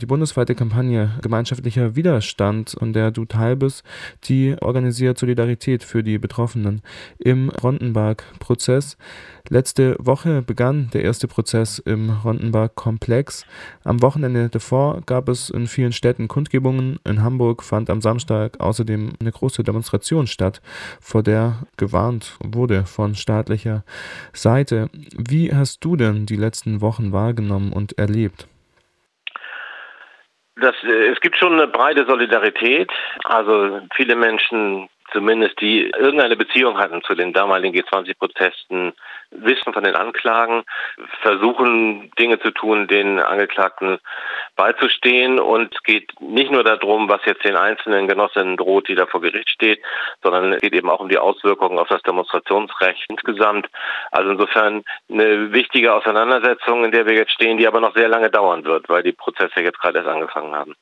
Die bundesweite Kampagne Gemeinschaftlicher Widerstand, an der du teil bist, die organisiert Solidarität für die Betroffenen im Rondenberg-Prozess. Letzte Woche begann der erste Prozess im Rondenberg-Komplex. Am Wochenende davor gab es in vielen Städten Kundgebungen. In Hamburg fand am Samstag außerdem eine große Demonstration statt, vor der gewarnt wurde von staatlicher Seite. Wie hast du denn die letzten Wochen wahrgenommen und erlebt? Das, äh, es gibt schon eine breite Solidarität. Also viele Menschen zumindest die irgendeine Beziehung hatten zu den damaligen G20-Protesten, wissen von den Anklagen, versuchen Dinge zu tun, den Angeklagten beizustehen. Und es geht nicht nur darum, was jetzt den einzelnen Genossinnen droht, die da vor Gericht steht, sondern es geht eben auch um die Auswirkungen auf das Demonstrationsrecht insgesamt. Also insofern eine wichtige Auseinandersetzung, in der wir jetzt stehen, die aber noch sehr lange dauern wird, weil die Prozesse jetzt gerade erst angefangen haben.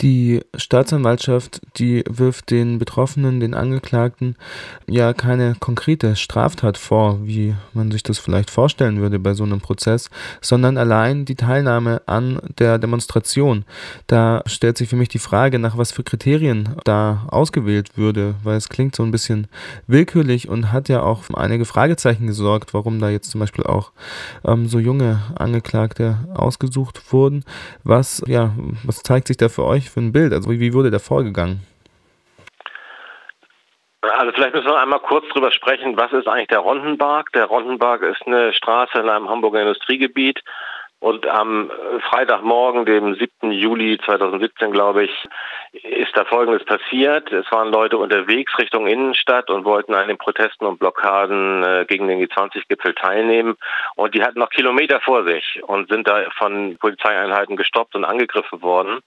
Die Staatsanwaltschaft, die wirft den Betroffenen, den Angeklagten, ja keine konkrete Straftat vor, wie man sich das vielleicht vorstellen würde bei so einem Prozess, sondern allein die Teilnahme an der Demonstration. Da stellt sich für mich die Frage, nach was für Kriterien da ausgewählt würde, weil es klingt so ein bisschen willkürlich und hat ja auch einige Fragezeichen gesorgt, warum da jetzt zum Beispiel auch ähm, so junge Angeklagte ausgesucht wurden. Was, ja, was zeigt sich da für euch? Eigentlich für ein Bild? Also wie, wie wurde der vorgegangen? Also vielleicht müssen wir einmal kurz drüber sprechen, was ist eigentlich der Rondenberg? Der Rondenberg ist eine Straße in einem Hamburger Industriegebiet und am Freitagmorgen, dem 7. Juli 2017, glaube ich, ist da Folgendes passiert. Es waren Leute unterwegs Richtung Innenstadt und wollten an den Protesten und Blockaden äh, gegen den G20-Gipfel teilnehmen. Und die hatten noch Kilometer vor sich und sind da von Polizeieinheiten gestoppt und angegriffen worden.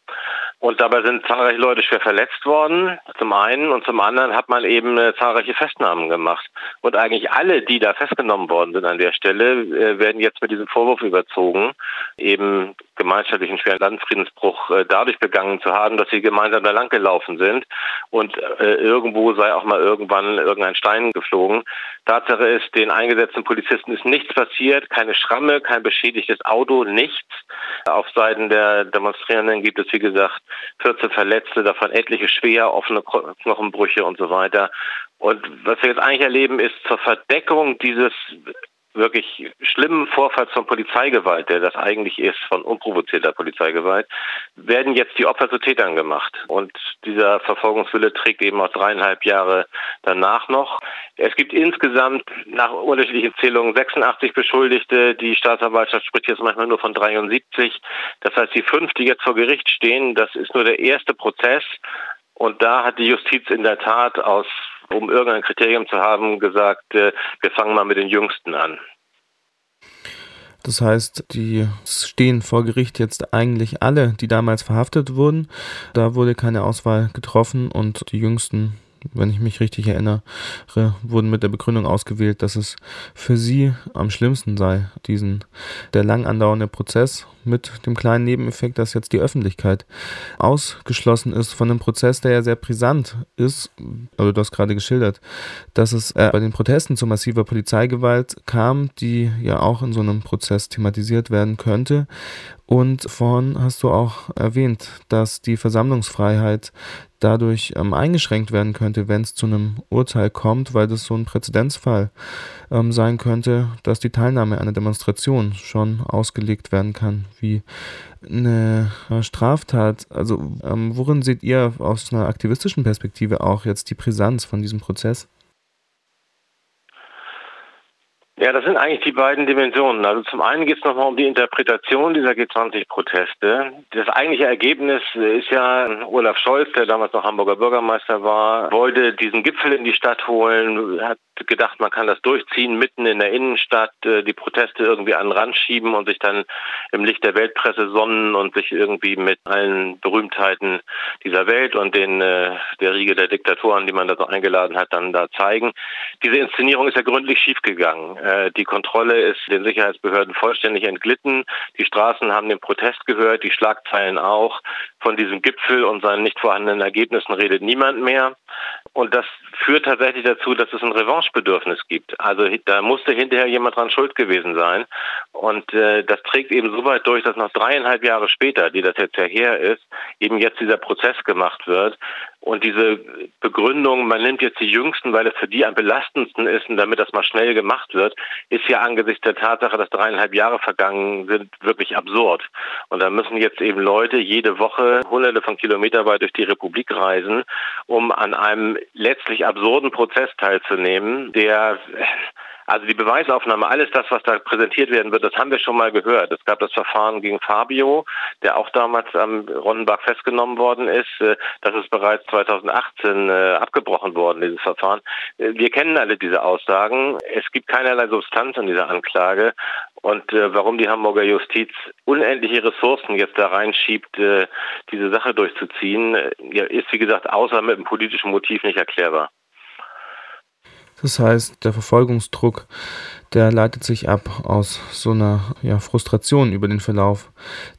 Und dabei sind zahlreiche Leute schwer verletzt worden, zum einen. Und zum anderen hat man eben äh, zahlreiche Festnahmen gemacht. Und eigentlich alle, die da festgenommen worden sind an der Stelle, äh, werden jetzt mit diesem Vorwurf überzogen, eben gemeinschaftlichen schweren Landfriedensbruch äh, dadurch begangen zu haben, dass sie gemeinsam da lang gelaufen sind und äh, irgendwo sei auch mal irgendwann irgendein Stein geflogen. Tatsache ist, den eingesetzten Polizisten ist nichts passiert, keine Schramme, kein beschädigtes Auto, nichts. Auf Seiten der Demonstrierenden gibt es, wie gesagt, 14 Verletzte, davon etliche schwer, offene Knochenbrüche und so weiter. Und was wir jetzt eigentlich erleben, ist zur Verdeckung dieses wirklich schlimmen Vorfalls von Polizeigewalt, der das eigentlich ist, von unprovozierter Polizeigewalt, werden jetzt die Opfer zu Tätern gemacht. Und dieser Verfolgungswille trägt eben auch dreieinhalb Jahre danach noch. Es gibt insgesamt nach unterschiedlichen Zählungen 86 Beschuldigte. Die Staatsanwaltschaft spricht jetzt manchmal nur von 73. Das heißt, die fünf, die jetzt vor Gericht stehen, das ist nur der erste Prozess. Und da hat die Justiz in der Tat aus um irgendein Kriterium zu haben, gesagt, äh, wir fangen mal mit den Jüngsten an. Das heißt, die stehen vor Gericht jetzt eigentlich alle, die damals verhaftet wurden. Da wurde keine Auswahl getroffen und die jüngsten wenn ich mich richtig erinnere, wurden mit der Begründung ausgewählt, dass es für sie am schlimmsten sei, diesen der lang andauernde Prozess mit dem kleinen Nebeneffekt, dass jetzt die Öffentlichkeit ausgeschlossen ist von einem Prozess, der ja sehr brisant ist, also du hast gerade geschildert, dass es äh, bei den Protesten zu massiver Polizeigewalt kam, die ja auch in so einem Prozess thematisiert werden könnte. Und vorhin hast du auch erwähnt, dass die Versammlungsfreiheit dadurch ähm, eingeschränkt werden könnte, wenn es zu einem Urteil kommt, weil das so ein Präzedenzfall ähm, sein könnte, dass die Teilnahme einer Demonstration schon ausgelegt werden kann wie eine Straftat. Also ähm, worin seht ihr aus einer aktivistischen Perspektive auch jetzt die Brisanz von diesem Prozess? Ja, das sind eigentlich die beiden Dimensionen. Also zum einen geht es nochmal um die Interpretation dieser G20-Proteste. Das eigentliche Ergebnis ist ja, Olaf Scholz, der damals noch Hamburger Bürgermeister war, wollte diesen Gipfel in die Stadt holen, hat gedacht, man kann das durchziehen, mitten in der Innenstadt, äh, die Proteste irgendwie an den Rand schieben und sich dann im Licht der Weltpresse sonnen und sich irgendwie mit allen Berühmtheiten dieser Welt und den äh, der Riege der Diktatoren, die man da so eingeladen hat, dann da zeigen. Diese Inszenierung ist ja gründlich schiefgegangen. Äh, die Kontrolle ist den Sicherheitsbehörden vollständig entglitten. Die Straßen haben den Protest gehört, die Schlagzeilen auch. Von diesem Gipfel und seinen nicht vorhandenen Ergebnissen redet niemand mehr. Und das führt tatsächlich dazu, dass es ein Revanchebedürfnis gibt. Also da musste hinterher jemand dran schuld gewesen sein. Und äh, das trägt eben so weit durch, dass noch dreieinhalb Jahre später, die das jetzt ja her ist, eben jetzt dieser Prozess gemacht wird. Und diese Begründung, man nimmt jetzt die Jüngsten, weil es für die am belastendsten ist und damit das mal schnell gemacht wird, ist ja angesichts der Tatsache, dass dreieinhalb Jahre vergangen sind, wirklich absurd. Und da müssen jetzt eben Leute jede Woche hunderte von Kilometer weit durch die Republik reisen, um an einem letztlich absurden Prozess teilzunehmen, der also die Beweisaufnahme, alles das, was da präsentiert werden wird, das haben wir schon mal gehört. Es gab das Verfahren gegen Fabio, der auch damals am Ronnenbach festgenommen worden ist. Äh, das ist bereits 2018 äh, abgebrochen worden, dieses Verfahren. Äh, wir kennen alle diese Aussagen. Es gibt keinerlei Substanz in dieser Anklage. Und warum die Hamburger Justiz unendliche Ressourcen jetzt da reinschiebt, diese Sache durchzuziehen, ist wie gesagt außer mit einem politischen Motiv nicht erklärbar. Das heißt, der Verfolgungsdruck, der leitet sich ab aus so einer ja, Frustration über den Verlauf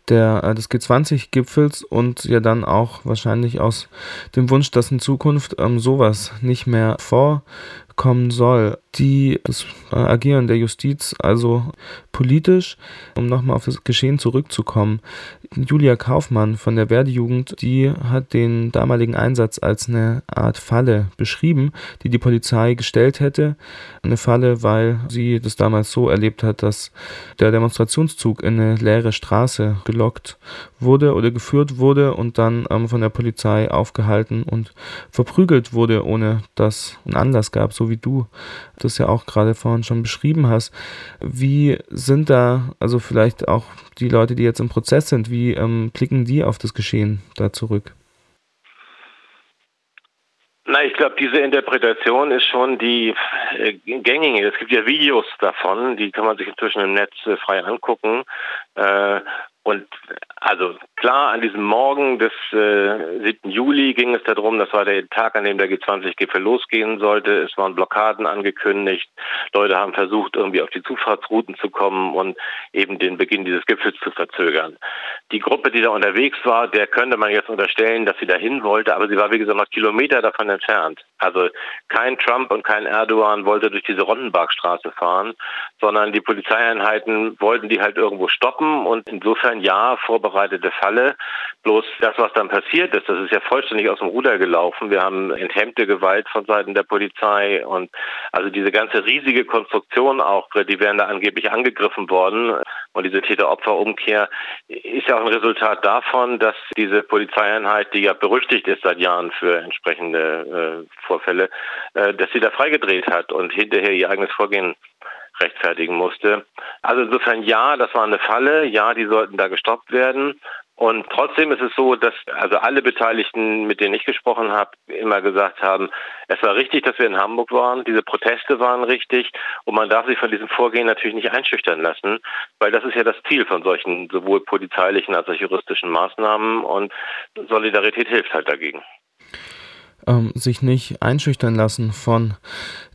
der, äh, des G20-Gipfels und ja dann auch wahrscheinlich aus dem Wunsch, dass in Zukunft ähm, sowas nicht mehr vorkommen soll. Die, das äh, Agieren der Justiz, also politisch, um nochmal auf das Geschehen zurückzukommen. Julia Kaufmann von der Werdejugend, die hat den damaligen Einsatz als eine Art Falle beschrieben, die die Polizei gestellt hätte. Eine Falle, weil sie das damals so erlebt hat, dass der Demonstrationszug in eine leere Straße gelockt wurde oder geführt wurde und dann ähm, von der Polizei aufgehalten und verprügelt wurde, ohne dass ein Anlass gab, so wie du das ja auch gerade vorhin schon beschrieben hast. Wie sind da, also vielleicht auch die Leute, die jetzt im Prozess sind, wie ähm, blicken die auf das Geschehen da zurück? Na, ich glaube, diese Interpretation ist schon die äh, gängige. Es gibt ja Videos davon, die kann man sich inzwischen im Netz äh, frei angucken. Äh, und also klar, an diesem Morgen des äh, 7. Juli ging es darum, das war der Tag, an dem der G20-Gipfel losgehen sollte. Es waren Blockaden angekündigt. Leute haben versucht, irgendwie auf die Zufahrtsrouten zu kommen und eben den Beginn dieses Gipfels zu verzögern. Die Gruppe, die da unterwegs war, der könnte man jetzt unterstellen, dass sie dahin wollte, aber sie war, wie gesagt, noch Kilometer davon entfernt. Also kein Trump und kein Erdogan wollte durch diese Rondenbergstraße fahren, sondern die Polizeieinheiten wollten die halt irgendwo stoppen und insofern ein Jahr vorbereitete Falle. Bloß das, was dann passiert ist, das ist ja vollständig aus dem Ruder gelaufen. Wir haben enthemmte Gewalt von Seiten der Polizei und also diese ganze riesige Konstruktion auch, die wären da angeblich angegriffen worden. Und diese Täter-Opfer-Umkehr ist ja auch ein Resultat davon, dass diese Polizeieinheit, die ja berüchtigt ist seit Jahren für entsprechende äh, Vorfälle, äh, dass sie da freigedreht hat und hinterher ihr eigenes Vorgehen rechtfertigen musste. Also insofern ja, das war eine Falle, ja, die sollten da gestoppt werden. Und trotzdem ist es so, dass also alle Beteiligten, mit denen ich gesprochen habe, immer gesagt haben, es war richtig, dass wir in Hamburg waren, diese Proteste waren richtig. Und man darf sich von diesem Vorgehen natürlich nicht einschüchtern lassen, weil das ist ja das Ziel von solchen sowohl polizeilichen als auch juristischen Maßnahmen. Und Solidarität hilft halt dagegen ähm, sich nicht einschüchtern lassen von,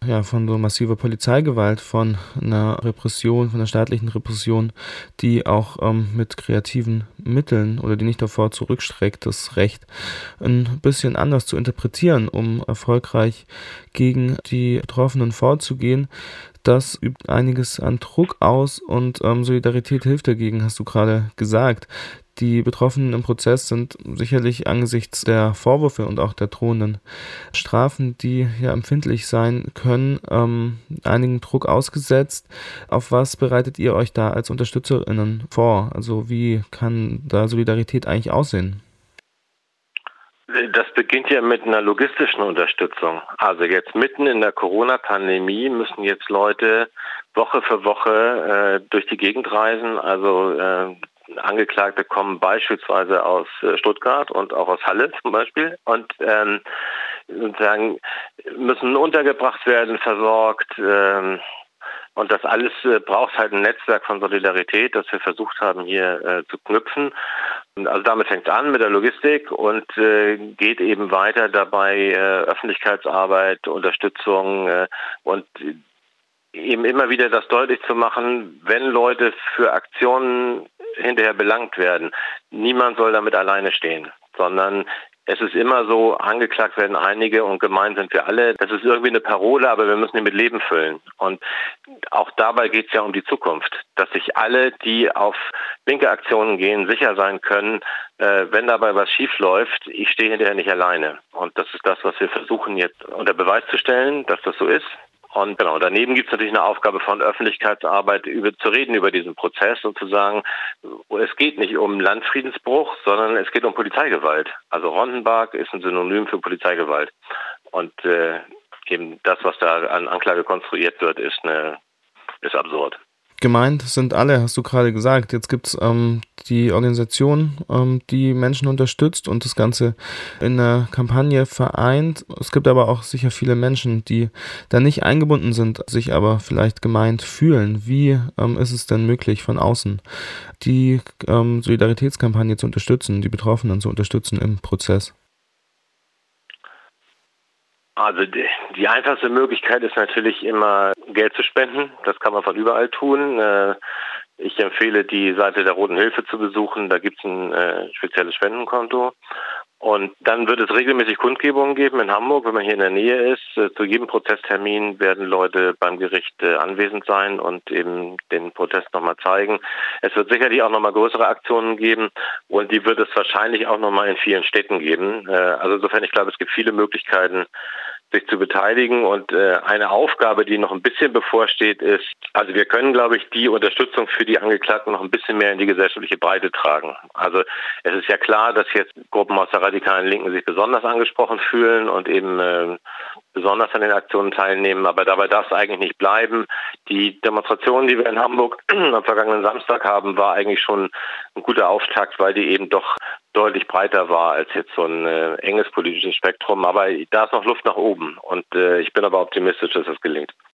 ja, von so massiver Polizeigewalt, von einer Repression, von einer staatlichen Repression, die auch ähm, mit kreativen Mitteln oder die nicht davor zurückstreckt, das Recht ein bisschen anders zu interpretieren, um erfolgreich gegen die Betroffenen vorzugehen. Das übt einiges an Druck aus und ähm, Solidarität hilft dagegen, hast du gerade gesagt. Die Betroffenen im Prozess sind sicherlich angesichts der Vorwürfe und auch der drohenden Strafen, die ja empfindlich sein können, ähm, einigen Druck ausgesetzt. Auf was bereitet ihr euch da als UnterstützerInnen vor? Also wie kann da Solidarität eigentlich aussehen? Das beginnt ja mit einer logistischen Unterstützung. Also jetzt mitten in der Corona-Pandemie müssen jetzt Leute Woche für Woche äh, durch die Gegend reisen. Also äh, Angeklagte kommen beispielsweise aus äh, Stuttgart und auch aus Halle zum Beispiel und ähm, sozusagen müssen untergebracht werden, versorgt. Ähm, und das alles äh, braucht halt ein Netzwerk von Solidarität, das wir versucht haben hier äh, zu knüpfen. Also damit fängt es an mit der Logistik und äh, geht eben weiter dabei äh, Öffentlichkeitsarbeit, Unterstützung äh, und eben immer wieder das deutlich zu machen, wenn Leute für Aktionen hinterher belangt werden. Niemand soll damit alleine stehen, sondern Es ist immer so, angeklagt werden einige und gemeint sind wir alle. Das ist irgendwie eine Parole, aber wir müssen die mit Leben füllen. Und auch dabei geht es ja um die Zukunft, dass sich alle, die auf linke Aktionen gehen, sicher sein können, äh, wenn dabei was schief läuft, ich stehe hinterher nicht alleine. Und das ist das, was wir versuchen jetzt unter Beweis zu stellen, dass das so ist. Und genau, daneben gibt es natürlich eine Aufgabe von Öffentlichkeitsarbeit, über, zu reden über diesen Prozess und zu sagen, es geht nicht um Landfriedensbruch, sondern es geht um Polizeigewalt. Also Rondenberg ist ein Synonym für Polizeigewalt. Und äh, eben das, was da an Anklage konstruiert wird, ist, eine, ist absurd. Gemeint sind alle, hast du gerade gesagt. Jetzt gibt es ähm, die Organisation, ähm, die Menschen unterstützt und das Ganze in einer Kampagne vereint. Es gibt aber auch sicher viele Menschen, die da nicht eingebunden sind, sich aber vielleicht gemeint fühlen. Wie ähm, ist es denn möglich, von außen die ähm, Solidaritätskampagne zu unterstützen, die Betroffenen zu unterstützen im Prozess? Also die, die, einfachste Möglichkeit ist natürlich immer Geld zu spenden. Das kann man von überall tun. Äh, ich empfehle die Seite der Roten Hilfe zu besuchen. Da gibt es ein äh, spezielles Spendenkonto. Und dann wird es regelmäßig Kundgebungen geben in Hamburg, wenn man hier in der Nähe ist. Äh, zu jedem Prozesstermin werden Leute beim Gericht anwesend sein und eben den Protest nochmal zeigen. Es wird sicherlich auch nochmal größere Aktionen geben und die wird es wahrscheinlich auch nochmal in vielen Städten geben. Also insofern, ich glaube, es gibt viele Möglichkeiten, sich zu beteiligen. Und äh, eine Aufgabe, die noch ein bisschen bevorsteht, ist, also wir können, glaube ich, die Unterstützung für die Angeklagten noch ein bisschen mehr in die gesellschaftliche Breite tragen. Also es ist ja klar, dass jetzt Gruppen aus der radikalen Linken sich besonders angesprochen fühlen und eben äh, besonders an den Aktionen teilnehmen. Aber dabei darf es eigentlich nicht bleiben. Die Demonstration, die wir in Hamburg am vergangenen Samstag haben, war eigentlich schon ein guter Auftakt, weil die eben doch deutlich breiter war als jetzt so ein äh, enges politisches Spektrum. Aber da ist noch Luft nach oben und äh, ich bin aber optimistisch, dass es das gelingt.